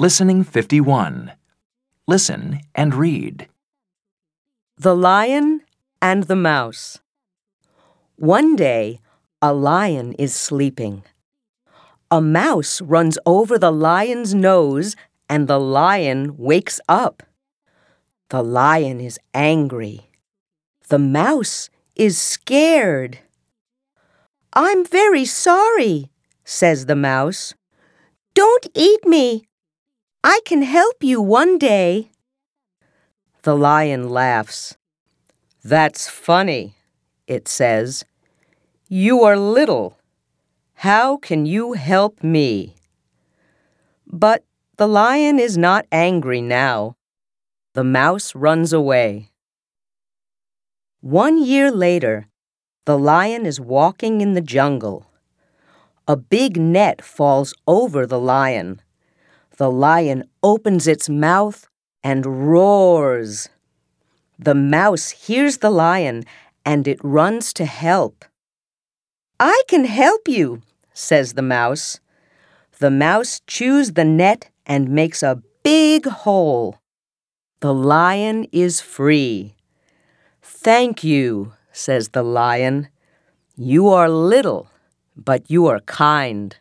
Listening 51. Listen and read. The Lion and the Mouse. One day, a lion is sleeping. A mouse runs over the lion's nose, and the lion wakes up. The lion is angry. The mouse is scared. I'm very sorry, says the mouse. Don't eat me. I can help you one day. The lion laughs. That's funny, it says. You are little. How can you help me? But the lion is not angry now. The mouse runs away. One year later, the lion is walking in the jungle. A big net falls over the lion. The lion opens its mouth and roars. The mouse hears the lion and it runs to help. I can help you, says the mouse. The mouse chews the net and makes a big hole. The lion is free. Thank you, says the lion. You are little, but you are kind.